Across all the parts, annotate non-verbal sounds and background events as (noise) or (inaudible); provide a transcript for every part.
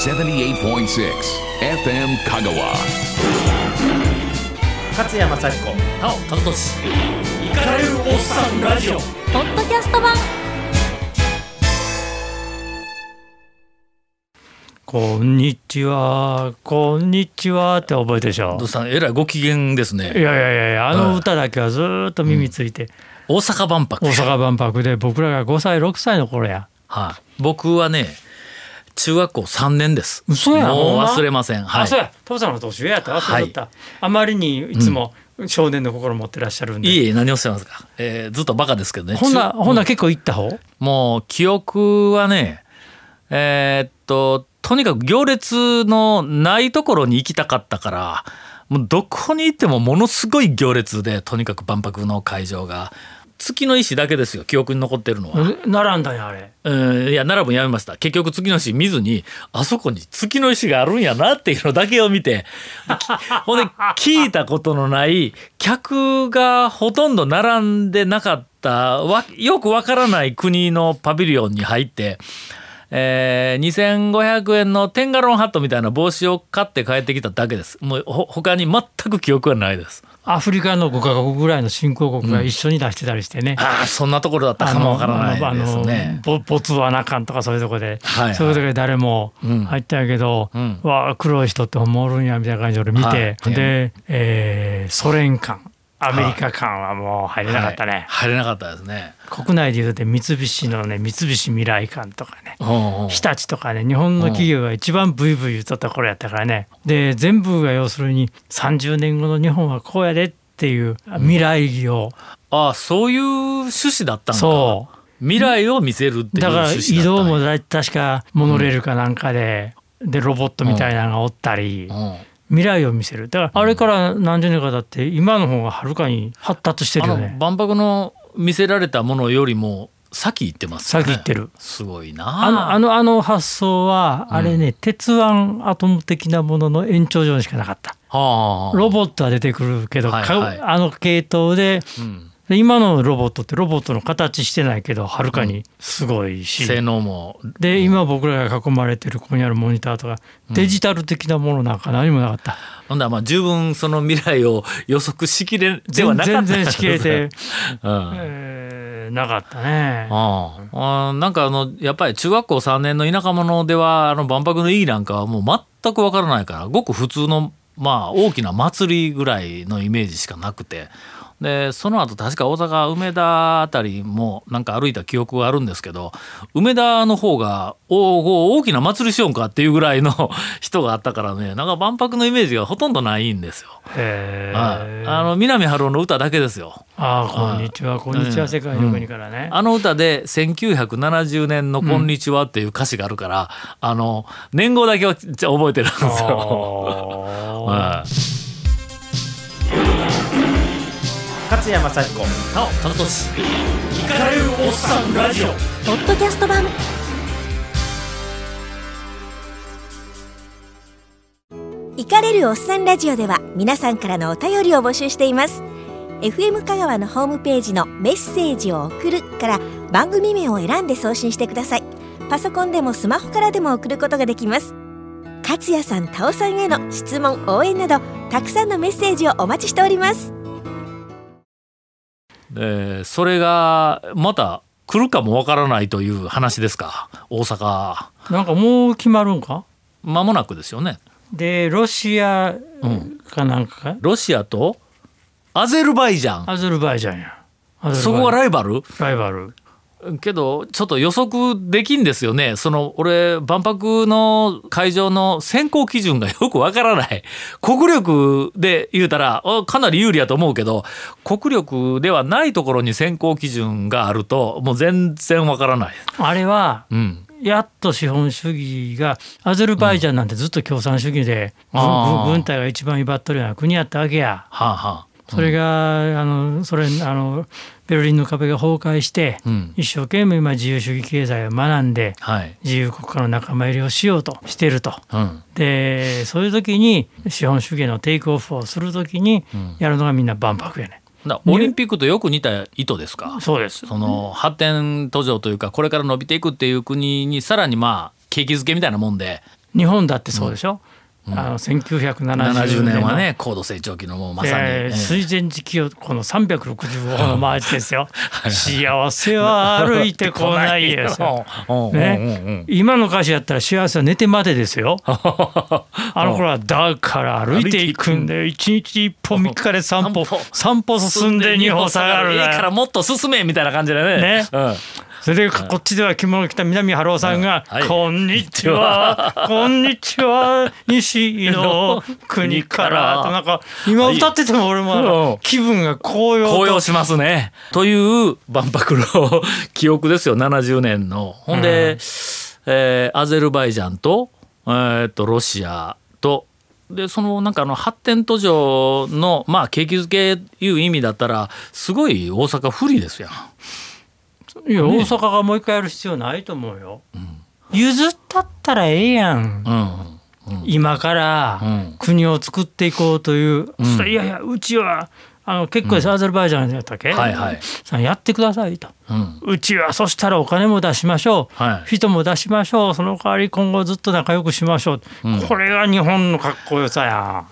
78.6 FM Kagawa. 勝山幸子なお田俊。イカれるおっさんラジオ。ポッドキャスト版。こんにちは、こんにちはって覚えてるでしょ？どう。したんえらいご機嫌ですね。いやいやいやいや、あの歌だけはずーっと耳ついて、大阪万博。大阪万博で僕らが5歳、6歳の頃や。はい。僕はね中学校3年です。嘘やもう忘れません。はい。あ、そうや、父さんの年上やった。忘れとった。あまりにいつも少年の心持ってらっしゃるんで。いえいえ何をおっしゃいますか、えーずっとバカですけどね。ほんな、中ほんな結構行った方？もう記憶はねえーっととにかく行列のないところに行きたかったからもうどこに行ってもものすごい行列でとにかく万博の会場が月の石だけですよ記憶に残ってるのは。え並んだんや、あれ。うんいや奈良もやめました結局月の石見ずにあそこに月の石があるんやなっていうのだけを見て (laughs) ほんで聞いたことのない客がほとんど並んでなかったわよくわからない国のパビリオンに入って。えー、2500円のテンガロンハットみたいな帽子を買って帰ってきただけですもうほ他に全く記憶はないですアフリカの5カ国ぐらいの新興国が一緒に出してたりしてね。ああそんなところだったかもわからないですね。ボボツワナ館とかそういうとこで、はいはい。そういうとこで誰もうん。入ったんやけど、うん。わあ黒い人ってほんまおるんやみたいな感じで俺見て、はい。で、えーソ連館アメリカ館はもう入れなかったね、はい。入れなかったですね。国内でいうと三菱のね三菱未来館とかね。うんうん。日立とかね日本の企業が一番ブイブイ言っとった頃やったからね。で全部が要するに30年後の日本はこうやでっていう未来を、ああそういう趣旨だったのか。そう。未来を見せるっていうだから移動もだ確かモノレールかなんかで、でロボットみたいなのがおったり、うん未来を見せる。だからあれから何十年か経って今の方がはるかに発達してるよね。万博の見せられたものよりも先行ってますよね。先行ってる。すごいなあ。のあのあの発想はあれね、鉄腕アトム的なものの延長上にしかなかった。はあ。ロボットは出てくるけど、はいはい。かあの系統でうんで今のロボットってロボットの形してないけどはるかにすごいし、性能も。で今僕らが囲まれてるここにあるモニターとかデジタル的なものなんか何もなかった、ほんだらまあ十分その未来を予測しきれでは全なかった。全然しきれて、(laughs) うん。えーなかったね。あああなんかあのやっぱり中学校3年の田舎者ではあの万博の意義なんかはもう全くわからないからごく普通のまあ大きな祭りぐらいのイメージしかなくてでその後確か大阪梅田あたりもなんか歩いた記憶があるんですけど梅田の方がおお大きな祭りしようんかっていうぐらいの (laughs) 人があったからねなんか万博のイメージがほとんどないんですよ。えはい、あの南春夫の歌だけですよ。あーこんにちはこんにちは世界の国からね。あの歌で1970年の「こんにちは」っていう歌詞があるから、あの年号だけは覚えてるんですよ。(laughs) はい勝山幸子なお田俊イカれるおっさんラジオ。ポッドキャスト版。イカれるおっさんラジオでは皆さんからのお便りを募集しています。FM 香川のホームページのメッセージを送るから番組名を選んで送信してください。パソコンでもスマホからでも送ることができます。勝也さん、タオさんへの質問、応援などたくさんのメッセージをお待ちしておりますでそれがまた来るかもわからないという話ですか？大阪。なんかもう決まるんか？間もなくですよね。でロシアかなんかか、ロシアとアゼルバイジャン。アゼルバイジャンや。そこがライバル？ライバル。けどちょっと予測できんですよね。その俺万博の会場の選考基準がよくわからない。(laughs) 国力で言うたらあかなり有利やと思うけど国力ではないところに選考基準があるともう全然わからない。あれはうん。やっと資本主義がアゼルバイジャンなんてずっと共産主義で、軍あー。軍軍隊が一番威張っとるような国やったわけや。はあはあそれが、あのそれあのベルリンの壁が崩壊して、うん。一生懸命今自由主義経済を学んではい。自由国家の仲間入りをしようとしてると。うん。でそういう時に資本主義のテイクオフをする時にやるのがみんな万博やね。だオリンピックとよく似た意図ですか？そうです。その発展途上というかこれから伸びていくっていう国にさらにまあ景気づけみたいなもんで。日本だってそうでしょ、あの1970 70年年はね高度成長期のもうまさに、えーええ。水前寺清この365のマーチですよ。(laughs) 幸せは歩いてこないですよ。うんね、今の歌詞やったら幸せは寝てまでですよ。(laughs) あの頃はだから歩いていくんだよ。一日一歩三日で散歩。散歩進んで二歩下がるええだよ。からもっと進めみたいな感じでね。ね。うんそれでこっちでは着物着た南春夫さんがはい「こんにちは。(laughs) こんにちは。西の国から」(laughs) となんか今歌ってても俺も気分が高揚と。高揚しますね。という万博の (laughs) 記憶ですよ。70年の。ほんで、えーアゼルバイジャンと,、えーとロシアと。でそのなんかあの発展途上のまあ景気づけいう意味だったらすごい大阪不利ですやん。いや、大阪がもう一回やる必要ないと思うよ。譲ったったらええやん。うん。今からうん。国を作っていこうという。いやいや、うちは、あの結構です、アゼルバイジャンやったっけ、はいはい。さあやってくださいと。うちはそしたらお金も出しましょう、はい。人も出しましょう。その代わり今後ずっと仲良くしましょう、これが日本のかっこよさや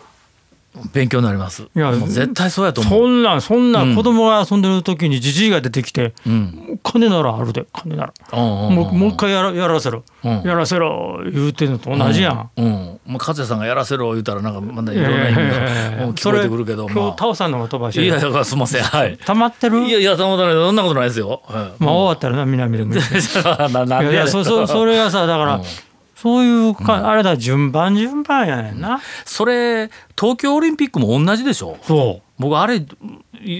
勉強になります。やもう絶対そうやと思う。そんなんそんなん子供が遊んでる時にじじいが出てきて、うん。金ならあるで金なら、うんうんもうもう一回やらやらせろ、うん。やらせろ言うてんのと同じやん。うん、うん。もう勝也さんがやらせろ言うたらなんかまだいろんな意味がうん聞こえてくるけど、今ま日タオさんの方が飛ばしあ、いやていやすみません。はい。溜まってる？いやいやたまたまそんなことないですよ。はいまあ終わったらな南 (laughs) でもいいいやいやそそそれがさだから、うんそういうか、あれだ順番順番やねんな、それ東京オリンピックも同じでしょ？そう。僕あれ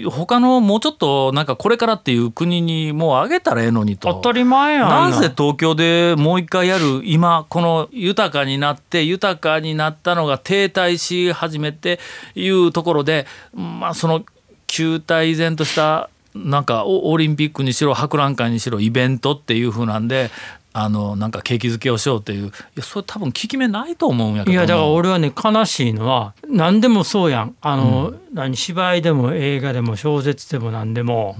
他のもうちょっとなんかこれからっていう国にもうあげたらええのにと。当たり前やん。なぜ東京でもう一回やる今この豊かになって豊かになったのが停滞し始めていうところでまあその球体依然としたなんかオオリンピックにしろ博覧会にしろイベントっていう風なんであのなんか景気づけをしようっていういやそれ多分効き目ないと思うんやけどいやだから俺はね悲しいのは何でもそうやん。あの、何芝居でも映画でも小説でも何でも、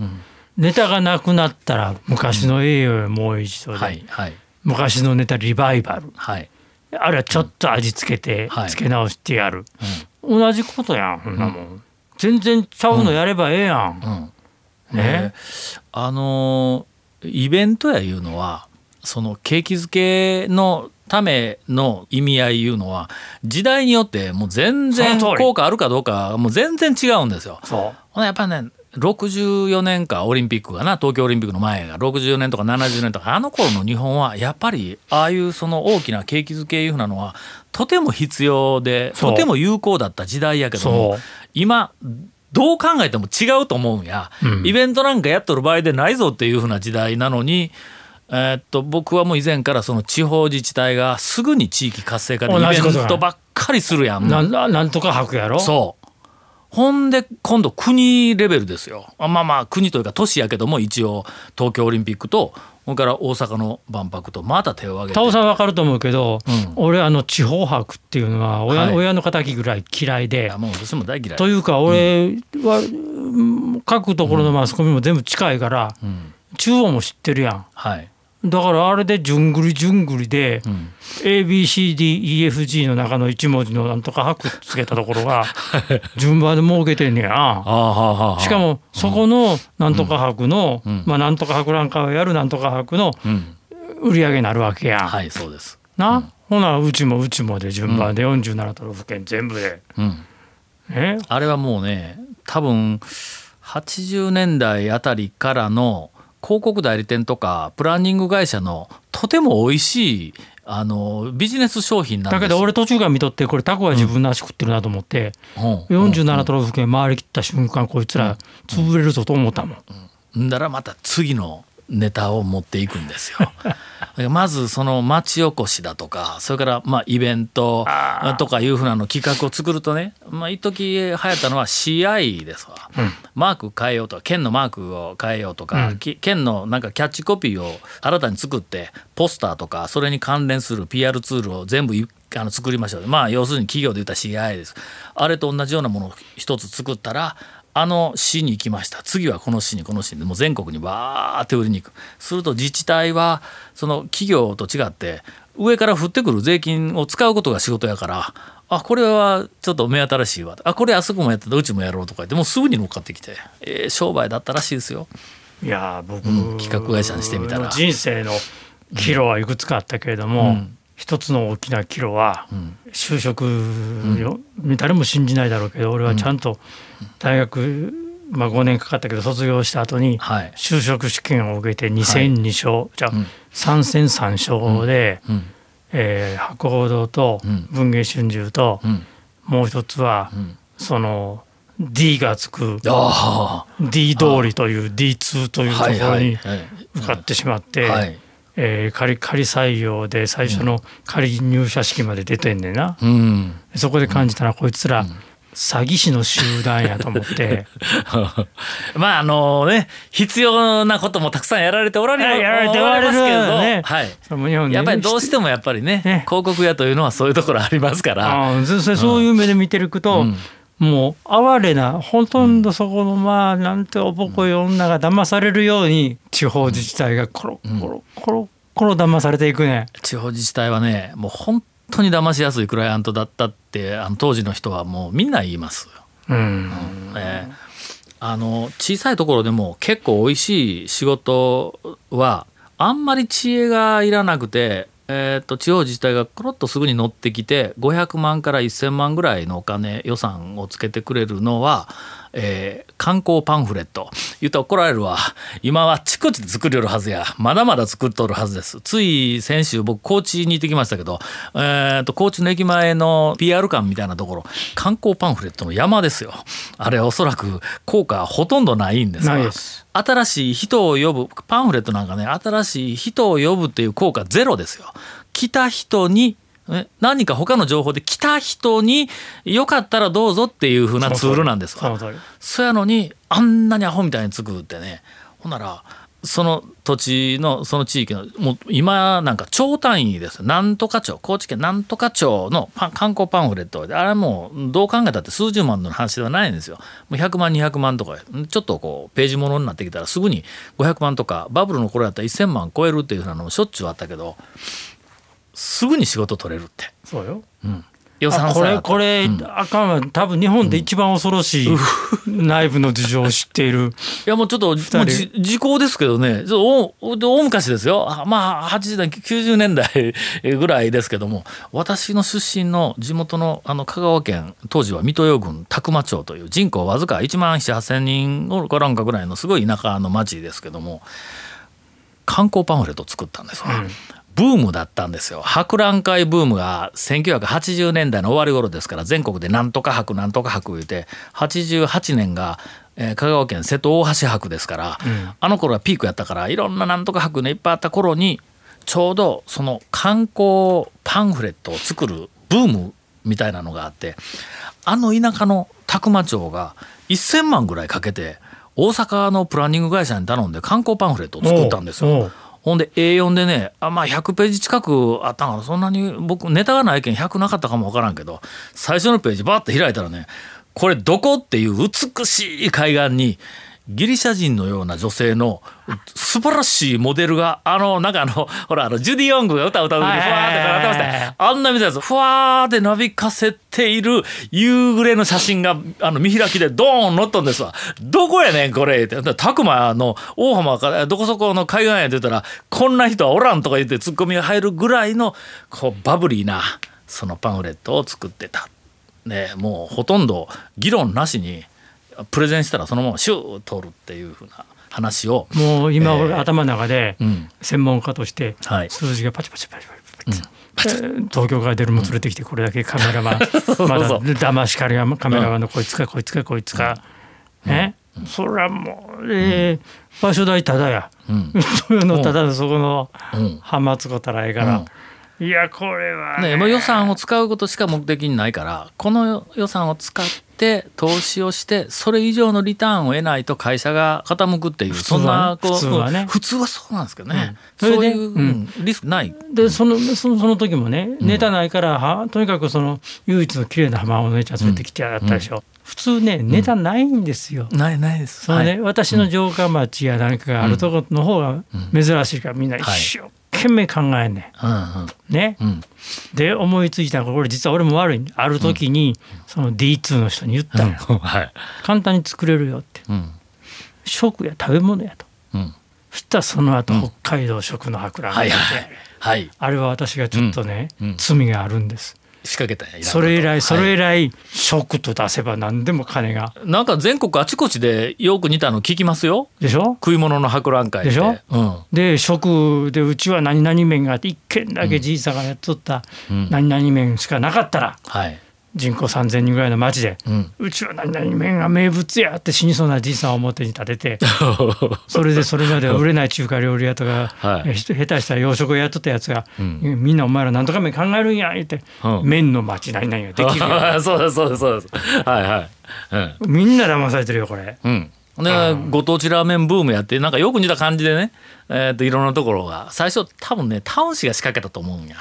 ネタがなくなったら昔の栄誉をもう一度で、はいはい。昔のネタリバイバル。はい。あるいはちょっと味付けて、はい。付け直してやる、同じことやんそんなもん、全然ちゃうのやればええやん、うん。ね、あのイベントやいうのはその景気づけのための意味合いいうのは時代によってもう全然効果あるかどうかもう全然違うんですよ。そう。ほなやっぱね64年かオリンピックがな東京オリンピックの前が60年とか70年とかあの頃の日本はやっぱりああいうその大きな景気づけいうふうなのはとても必要でとても有効だった時代やけども今どう考えても違うと思うんや、うん。イベントなんかやっとる場合でないぞっていうふうな時代なのに、えーっと僕はもう以前からその地方自治体がすぐに地域活性化でイベントばっかりするやん。なんだなんとか吐くやろ？そう。ほんで今度国レベルですよ。あまあまあ国というか都市やけども一応東京オリンピックとそれから大阪の万博とまた手を挙げて。タオさんわかると思うけど、うん。俺あの地方博っていうのは親,、はい。親の敵ぐらい嫌いで。もう私も大嫌い。というか俺は、うん各ところのマスコミも全部近いから、うん。中央も知ってるやん。はい、だからあれでじゅんぐりじゅんぐりで、うん。ABCDEFG の中の1文字のなんとか博つけたところが (laughs) 順番で設けてんねや。ああはあはあしかもそこのなんとか博の、うん。まあなんとか博覧会をやるなんとか博のうん。売り上げになるわけやん、はいそうです。な、ほなうちもうちもで順番で47都道府県全部で、うん。ねあれはもうね多分80年代あたりからの広告代理店とかプランニング会社のとても美味しいあのビジネス商品なんだけど俺途中から見とってこれタコは自分の足食ってるなと思って、うん。47都道府県回りきった瞬間こいつら潰れるぞと思ったもん。ん。だらまた次のネタを持っていくんですよ。(laughs) まずその町おこしだとかそれからまあイベントとかいうふうなの企画を作るとねまあ一時流行ったのは CI ですわ、マーク変えようとか県のマークを変えようとか、き県のなんかキャッチコピーを新たに作ってポスターとかそれに関連する PR ツールを全部いあの作りましょう。まあ要するに企業で言ったら CI です。あれと同じようなものを一つ作ったらあの市に行きました。次はこの市にこの市に。もう全国にバーって売りに行く。すると自治体はその企業と違って上から降ってくる税金を使うことが仕事やからあこれはちょっと目新しいわ。あこれあそこもやってた。うちもやろうとか言ってもうすぐに乗っかってきて、えー商売だったらしいですよ。いやー僕、うん企画会社にしてみたら。の人生の岐路はいくつかあったけれども、うん一つの大きな岐路はん。就職よ、誰も信じないだろうけど俺はちゃんと大学、まあ、5年かかったけど卒業した後にはい。就職試験を受けて2戦2勝、じゃあうん。3戦3勝で、うん。えー博報堂とうん。文藝春秋と、うん。もう一つは、ん。その D がつくあ D 通りという D2 というとこはいはいろにはい。受かってしまって、はいえー仮仮採用で最初の仮入社式まで出てんねんな、うん。そこで感じたらこいつら詐欺師の集団やと思って。(laughs) まああのね必要なこともたくさんやられておられるやられておられる。ますけれど、ね。はい、日本でやっぱりどうしてもやっぱりねね。広告屋というのはそういうところありますから。ああそそそういう目で見てると、うんもう哀れなほとんどそこのまあなんておぼこい女が騙されるように地方自治体がコロコロコロコロ騙されていくね。地方自治体はねもう本当に騙しやすいクライアントだったってあの当時の人はもうみんな言います。うんえーあの小さいところでも結構美味しい仕事はあんまり知恵がいらなくて、えー、と地方自治体がコロッとすぐに乗ってきて500万から1,000万ぐらいのお金予算をつけてくれるのは、えー観光パンフレット。言ったら怒られるわ。今はちこちで作りよるはずや。まだまだ作っとるはずです。つい先週僕高知に行ってきましたけど、えー、と高知の駅前の PR 館みたいなところ観光パンフレットの山ですよ。あれおそらく効果ほとんどないんですがないです。新しい人を呼ぶパンフレットなんかね新しい人を呼ぶっていう効果ゼロですよ。来た人にえ何か他の情報で来た人によかったらどうぞっていう風なツールなんですわ。そやのにあんなにアホみたいに作るってね。ほんならその土地のその地域のもう今なんか町単位ですよなんとか町高知県なんとか町のパン観光パンフレットであれはもうどう考えたって数十万の話ではないんですよ。もう100万200万とかちょっとこうページものになってきたらすぐに500万とかバブルの頃やったら1000万超えるっていうふうなのもしょっちゅうあったけどすぐに仕事取れるって。そうよ予算あこれこれ、うん。あかんわ。多分日本で一番恐ろしい (laughs) 内部の事情を知っている。いやもうちょっともう時効ですけどね。ちょ大大昔ですよ。あまあ80代90年代ぐらいですけども。私の出身の地元のあの香川県当時は水戸代郡宅間町という人口わずか1万7,8,000人おらんかぐらいのすごい田舎の町ですけども観光パンフレットを作ったんですわ。ブームだったんですよ。博覧会ブームが1980年代の終わり頃ですから全国でなんとか博なんとか博言うて88年が、えー香川県瀬戸大橋博ですから、あの頃はピークやったからいろんななんとか博のいっぱいあった頃にちょうどその観光パンフレットを作るブームみたいなのがあってあの田舎の宅間町が1,000万ぐらいかけて大阪のプランニング会社に頼んで観光パンフレットを作ったんですよ。ほんで A4 でねあまあ100ページ近くあったんかなそんなに僕ネタがないけん100なかったかもわからんけど最初のページバーって開いたらねこれどこっていう美しい海岸にギリシャ人のような女性の素晴らしいモデルがあのなんかあの (laughs) ほらあのジュディ・ヨングが歌を歌う時にふわーってなってました。よあんなみたいなやつふわーってなびかせている夕暮れの写真があの見開きでドーン載っとんですわ。どこやねんこれって。拓磨の大浜からどこそこの海岸へって言ったらこんな人はおらんとか言ってツッコミが入るぐらいのこうバブリーなそのパンフレットを作ってた。ね、もうほとんど議論なしにプレゼンしたらそのままシュー通るっていうふうな話を、もう今えー俺頭の中でうん。専門家としてはい。数字がパチパチパチパチパチ、えー東京から出るも連れてきてこれだけカメラマンそうまだそう騙しかりがカメラマンのこいつかこいつかこいつか、ね、それはもう、えー場所代ただや、うん豊のただのそこのうん浜津子たらええから、いやこれはね、もう予算を使うことしか目的にないからこの予算を使って投資をしてそれ以上のリターンを得ないと会社が傾くっていうそんなこう普通はね。うん普通はそうなんですけどね、うん。そういう、それでうんリスクない。でそのそのその時もねネタないから、はとにかくその唯一の綺麗な浜お姉ちゃん連れてきてやったでしょ、普通ねネタないんですよ。ないないです。そのね、はい。私の城下町や何かがあるところの方が珍しいからみんな一はい。生懸懸命考えんねうんうん。ん。ね。ん。で思いついたのがこれ実は俺も悪い。ある時にその D2 の人に言ったの、(laughs) はい。簡単に作れるよって。うん。食や食べ物やと。うん。そしたらその後、北海道食の博覧会で、はいはい。はい。あれは私がちょっとね、うん。うん。罪があるんです仕掛けたそれ以来それ以はい来食と出せば何でも金が。なんか全国あちこちでよく似たの聞きますよ。でしょ？食い物の博覧会で。しょ？うん。で食でうちは何々麺があって一軒だけじいさんがやっとったうん。何々麺しかなかったらはい人口3,000人ぐらいの町で、うん。うちは何々麺が名物やって死にそうなじいさんを表に立てて (laughs) それでそれまでは売れない中華料理屋とか、はい。下手したら洋食をやっとったやつが、ん。みんなお前ら何とか麺考えるんや言って、うん。麺の町何々ができるよ。(laughs) そうですそうですそうです。はいはい。うん。みんな騙されてるよこれ。うん。でご当地ラーメンブームやってなんかよく似た感じでね、えー、といろんなところが最初多分ねタウン市が仕掛けたと思うんや。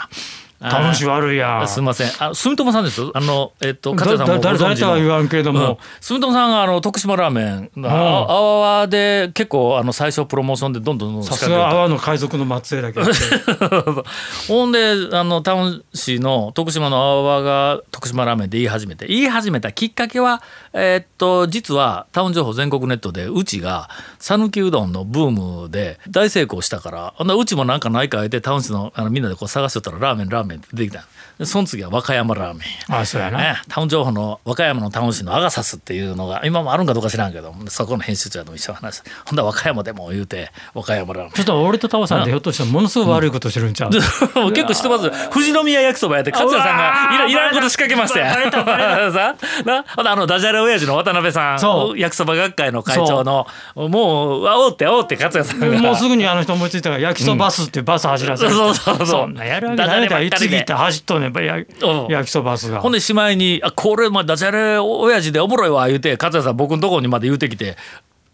楽し悪いや。ん。すみません。あ、住友さんです？あの、えっと、勝だ谷さんもご存知の。だ誰言わんけれどうん。も、住友さんがあの徳島ラーメン、ああわわで結構あの最初プロモーションでどんどんどんさすが阿波の海賊の末裔だけど (laughs) ほんであのタウン市の徳島の阿波が徳島ラーメンで言い始めて。言い始めたきっかけはえーっと実はタウン情報全国ネットでうちが讃岐うどんのブームで大成功したから。うちもなんかないか言ってタウン市のあのみんなでこう探しとったらラーメンラーメンって出てきた。でその次は和歌山ラーメンや。あそうやな。ね、タウン情報の和歌山のタウン市のアガサスっていうのが今もあるんかどうか知らんけどそこの編集長と一緒に話ほんだら和歌山でも言うて和歌山ラーメン。ちょっと俺とタオさんってひょっとしたらものすごい悪いことしてるんちゃう、(laughs) もう結構知ってます富士宮焼きそばやって勝谷さんがいらいらんこと仕掛けましたバレたバレよ (laughs) さなほんであのダジャレ親父の渡辺さそん焼きそば学会の会長のもうあおってあおって勝谷さんが。もうすぐにあの人思いついたから焼きそばバスってバス走らせる、(laughs) そうそうそう。そんなやるわけないだいダジャレばっかりで次行ったら走っとんねんやうん。焼きそばバスが。ほんでしまいに「あこれまあダジャレ親父でおもろいわ」言うて勝谷さん僕のとこにまで言うてきて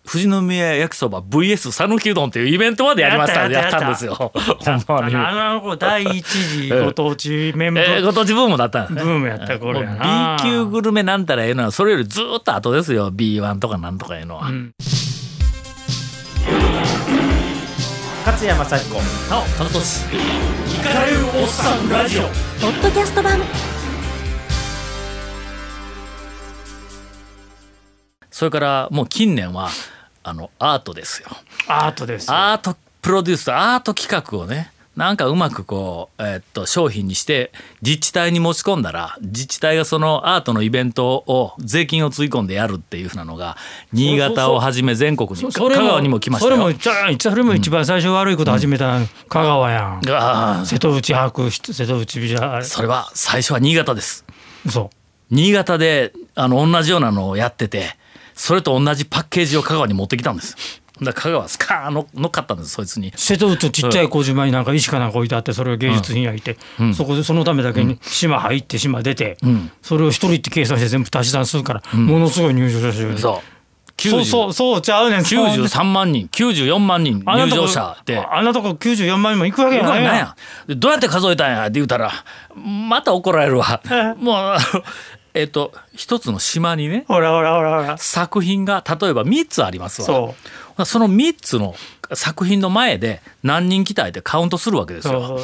富士宮焼きそば VS 讃岐うどんっていうイベントまでやりました。やったんですよ。ほんまに。あの子第一次ご当地メンバー。えー、ご当地ブームだったんですねブームやった頃やもうな B 級グルメなんたらええのはそれよりずっと後ですよ。B1 とかなんとかええのは。ん勝山幸子。なお田中俊イカれるおっさんラジオ。ポッドキャスト版。それからもう近年はあのアートですよ。アートですよ。アートプロデュースとアート企画をねなんかうまくこう、えーっと商品にして自治体に持ち込んだら自治体がそのアートのイベントを税金をつぎ込んでやるっていうふうなのが新潟をはじめ全国に香川にも来ましたよ。それもそれも一番最初悪いこと始めたの香川やん、ああ瀬戸内博瀬戸内美じゃあれそれは最初は新潟です。嘘。新潟であの同じようなのをやっててそれと同じパッケージを香川に持ってきたんですだから香川スカーンの乗っかったんですそいつに。瀬戸内のちっちゃい小島になんか石かなんか置いてあってそれを芸術品焼いて、そこでそのためだけに島入って島出て、ん。それを一人って計算して全部足し算するから、ものすごい入場者数そう。そうそうそうちゃうねん。93万人。94万人入場者で。あんなとこ94万人も行くわけやないやどうやって数えたんや？って言うたらまた怒られるわ。もうえっと一つの島にねほらほらほらほら作品が例えば3つありますわそうその3つの作品の前で何人来たいってカウントするわけですよ。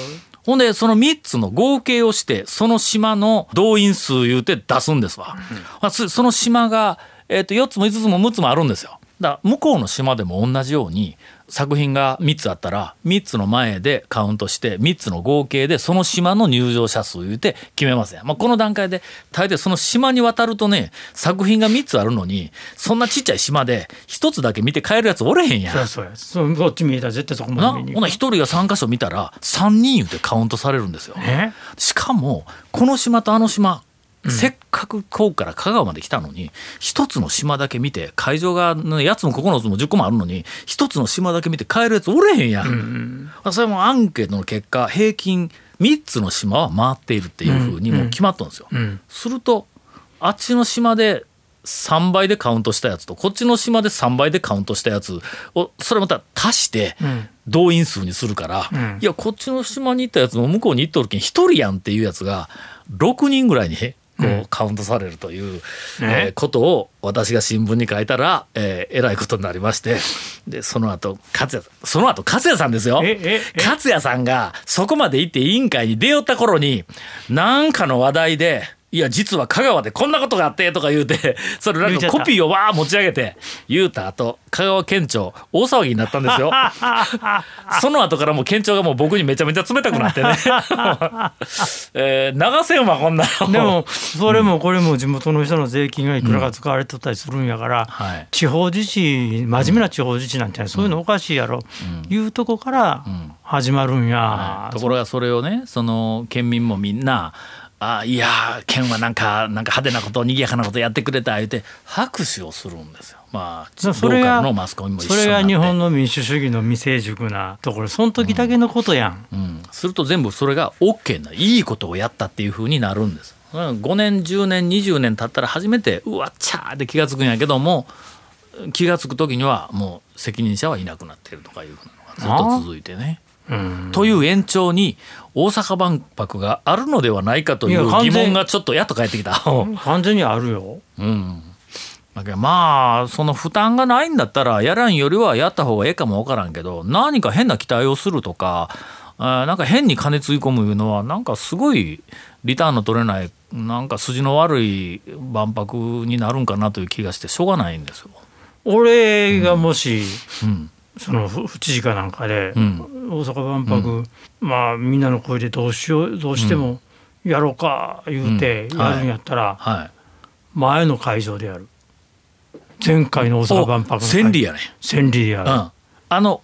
ほんでその3つの合計をしてその島の動員数言うて出すんですわ。あつその島が、えー、と4つも5つも6つもあるんですよ。だ向こうの島でも同じように作品が3つあったら3つの前でカウントして3つの合計でその島の入場者数言うて決めますやん、まあ、この段階で大抵その島に渡るとね作品が3つあるのにそんなちっちゃい島で1つだけ見て帰るやつおれへんやんそう。そうやそうこっち見えたら絶対そこなほなまで見に行く1人が3箇所見たら3人言うてカウントされるんですよ。え？しかもこの島とあの島、せっかくこうから香川まで来たのに一つの島だけ見て会場がね8つも9つも10個もあるのに一つの島だけ見て帰るやつおれへんやん。それもアンケートの結果平均3つの島は回っているっていうふうにもう決まったんですよ。ん。するとあっちの島で3倍でカウントしたやつとこっちの島で3倍でカウントしたやつをそれまた足して動員数にするから、ん。いやこっちの島に行ったやつも向こうに行っとるけん1人やんっていうやつが6人ぐらいにこうカウントされるという、えーことを私が新聞に書いたら、えーえらいことになりましてでその後勝也さんその後勝也さんですよ。勝也さんがそこまで行って委員会に出よった頃に何かの話題で「いや実は香川でこんなことがあって」とか言うて (laughs) それなんかコピーをわー持ち上げて言うた後香川県庁大騒ぎになったんですよ。(laughs) その後からもう県庁がもう僕にめちゃめちゃ冷たくなってね、(laughs) えー流せんわこんなの。でもそれもこれも地元の人の税金がいくらか使われとったりするんやから、はい。地方自治真面目な地方自治なんてそういうのおかしいやろ、いうとこから始まるんや、ところがそれをねその県民もみんな「あいや県はなんかなんか派手なこと賑やかなことやってくれた」言うて拍手をするんですよ。まあそれがルのマスコミも一それが日本の民主主義の未成熟なところその時だけのことやん、うん、すると全部それが OK ないいことをやったっていうふうになるんです。うん5年10年20年経ったら初めてうわっちゃーって気が付くんやけども気が付く時にはもう責任者はいなくなってるとかいうふうなのがずっと続いてね。うん。という延長に大阪万博があるのではないかといいう疑全問がちょっとやっと返ってきた。完全にあるよ。うん。だけどまあその負担がないんだったらやらんよりはやった方がええかもわからんけど何か変な期待をするとかあーなんか変に金つぎ込むいうのはなんかすごいリターンの取れないなんか筋の悪い万博になるんかなという気がしてしょうがないんですよ。俺がもし、うんその府府知事かなんかで、うん。大阪万博、まあみんなの声でどうしようどうしてもやろうか言うてうん。やるんやったら、はい、前の会場でやる。前回の大阪万博の会千里やね。千里でやる、うん、あの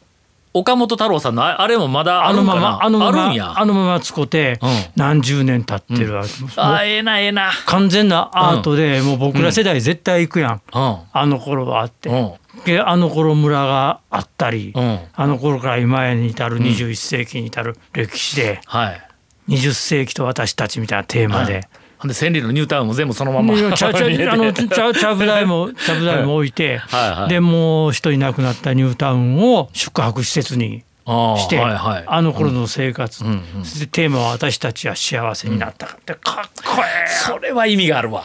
岡本太郎さんのああれもまだああのまるんかな？まあのままあのまま使ってうん。何十年経ってるわけ、もうあええなええな。完全なアートでもう僕ら世代絶対行くやん、うん。あの頃はあって、うん。であの頃村があったり、うん。あの頃から今に至る21世紀に至る歴史で、はい。20世紀と私たちみたいなテーマで。で千里のニュータウンも全部そのまま。ちゃちあのちゃちゃぶ台もちゃぶ台も置いて、はいはい。でもう人いなくなったニュータウンを宿泊施設にして、はいはい。あの頃の生活、んそしてテーマは私たちは幸せになったってかっこえそれは意味があるわ。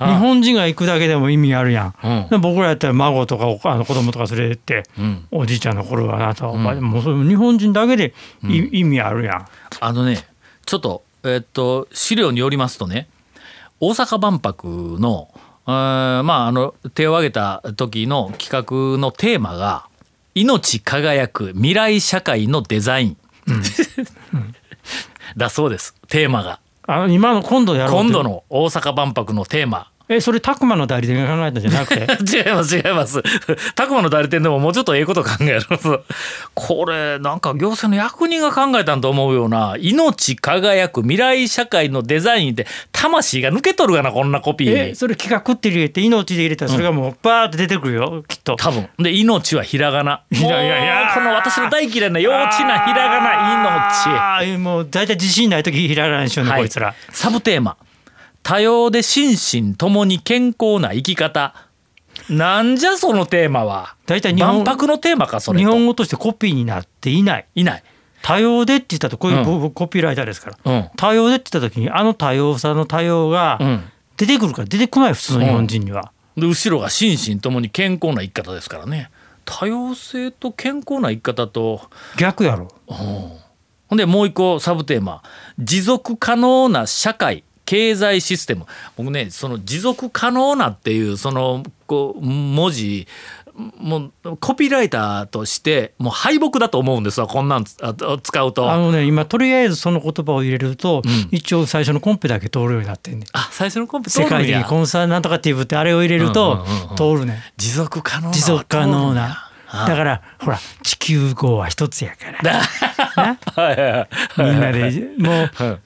え日本人が行くだけでも意味あるやん、うん。で僕らやったら孫とかおあの子供とか連れてって、ん。おじいちゃんの頃はあなたはおばあちゃんもうそれ日本人だけでい、意味あるやん。あのねちょっとえっと資料によりますとね大阪万博のえーまああの手を挙げた時の企画のテーマが「命輝く未来社会のデザイン」(laughs) だそうですテーマが。あの今の今度や今度の大阪万博のテーマえそれ拓磨の代理店が考えたんじゃなくて？違います違います。の代理店でももうちょっとええこと考える。これなんか行政の役人が考えたんと思うような命輝く未来社会のデザインって魂が抜けとるがなこんなコピー。えそれ企画って入れて命で入れたらそれがもうバーって出てくるよきっと多分で命はひらがな。ひ (laughs) らいやいやこの私の大嫌いな幼稚なひらがなあーもう大体自信ない時ひらがなにしようね、命。こいつらサブテーマ多様で心身ともに健康な生き方。なんじゃそのテーマは。大体日本万博のテーマかそれと。日本語としてコピーになっていないいない。多様でって言ったとこういう、うん僕コピーライターですからうん。多様でって言った時にあの多様さの多様がうん。出てくるか出てこない普通の日本人には、で後ろが心身ともに健康な生き方ですからね多様性と健康な生き方と逆やろほんでもう一個サブテーマ持続可能な社会経済システム。僕ねその持続可能なっていうそのこう文字もうコピーライターとしてもう敗北だと思うんですわこんなん使うと。あのね今とりあえずその言葉を入れると、ん。一応最初のコンペだけ通るようになってんねん。あ最初のコンペ通世界的コンサーなんとかっていうってあれを入れるとうんうん通るねん。持続可能な持続可能な。あだからほら地球号は一つやから。な (laughs) はいはいはい。みんなでもううん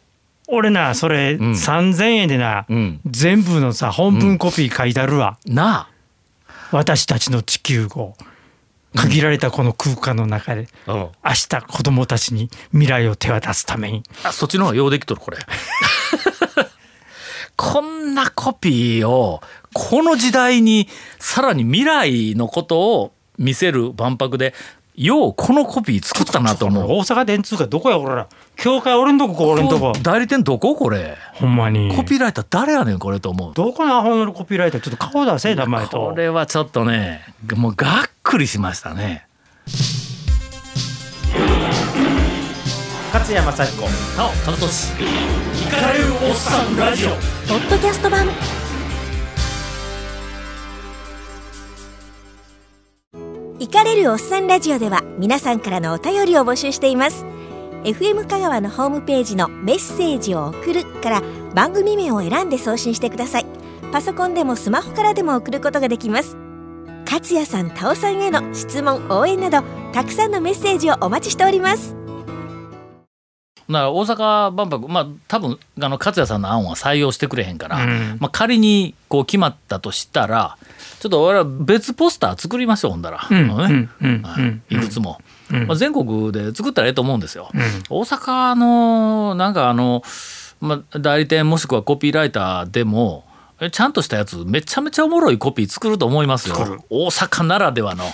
俺なそれ3,000円でな、うん。全部のさ本文コピー書いてあるわ、な私たちの地球号。限られたこの空間の中で。あ、うん。明日子供たちに未来を手渡すために。あそっちの方がようできとるこれ。(laughs) こんなコピーをこの時代にさらに未来のことを見せる万博でようこのコピー作ったなと思う。大阪電通かどこや俺ら。教会俺んとここ俺んとこ。代理店どここれ？ほんまに。コピーライター誰やねんこれと思う。どこのアホのコピーライターちょっと顔出せ名前と。これはちょっとねもうがっくりしましたね。勝山幸子。なお田中氏イカれるおっさんラジオ。ポッドキャスト版イカれるおっさんラジオでは皆さんからのお便りを募集しています。FM 香川のホームページのメッセージを送るから番組名を選んで送信してください。パソコンでもスマホからでも送ることができます。勝也さん、田尾さんへの質問、応援などたくさんのメッセージをお待ちしております。ら大阪万博まあ多分あの勝也さんの案は採用してくれへんから、うん。まあ、仮にこう決まったとしたらちょっと俺は別ポスター作りましょうほんだら、うんい。くつも、うん。まあ、全国で作ったらええと思うんですよ。うん。大阪のなんかあの、まあ、代理店もしくはコピーライターでもえちゃんとしたやつめちゃめちゃおもろいコピー作ると思いますよ。大阪ならではの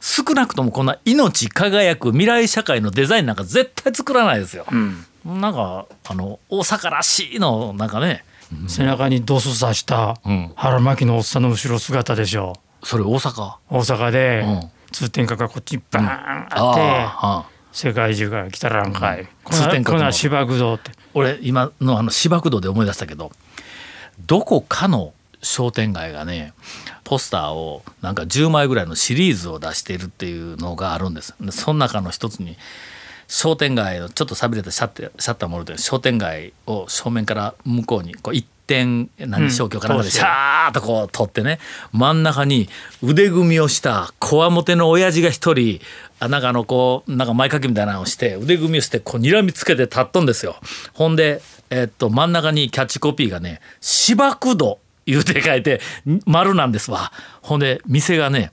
少なくともこんな命輝く未来社会のデザインなんか絶対作らないですよ、うん。なんかあの大阪らしいのなんかね。背中にドス刺したうん。腹巻きのおっさんの後ろ姿でしょ。それ大阪？大阪でうん。通天閣がこっちにバーンあって、世界中から来たらんかい、こん。な通天閣のこんな芝生道って。俺今のあの芝生道で思い出したけどどこかの商店街がねポスターをなんか10枚ぐらいのシリーズを出しているっていうのがあるんです。でその中の一つに商店街のちょっと寂れたシャッターシャッターもろて商店街を正面から向こうにこう一点何消去かなんかでうんシャーッとこう。取ってね真ん中に腕組みをしたこわもての親父が一人あなんかあのこうなんか前掛けみたいなのをして腕組みをしてこう睨みつけて立っとんですよ。ほんで、えっと真ん中にキャッチコピーがね「芝生戸」言うて書いて丸なんですわ。ほんで店がね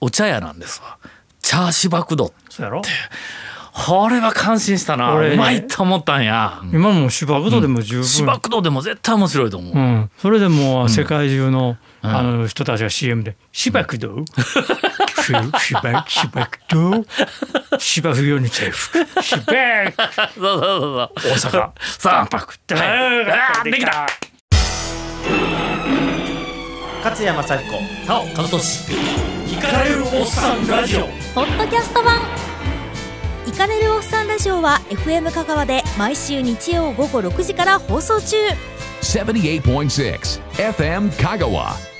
お茶屋なんですわ。茶芝生戸そうやろ？これは感心したな、俺ねうまいと思ったんや、今も芝生道でも十分、芝生戸でも絶対面白いと思う、うん、それでもう世界中の,、あの人たちが CM で「芝生道芝芝芝生道芝生用にセーフ芝生。そうそうそうそう。大阪。さあ。万博って。あーできた勝山幸子さあカブトシイカれるおっさんラジオ。ポッドキャスト版。イカれるおっさんラジオは FM 香川で毎週日曜午後6時から放送中。78.6 FM Kagawa.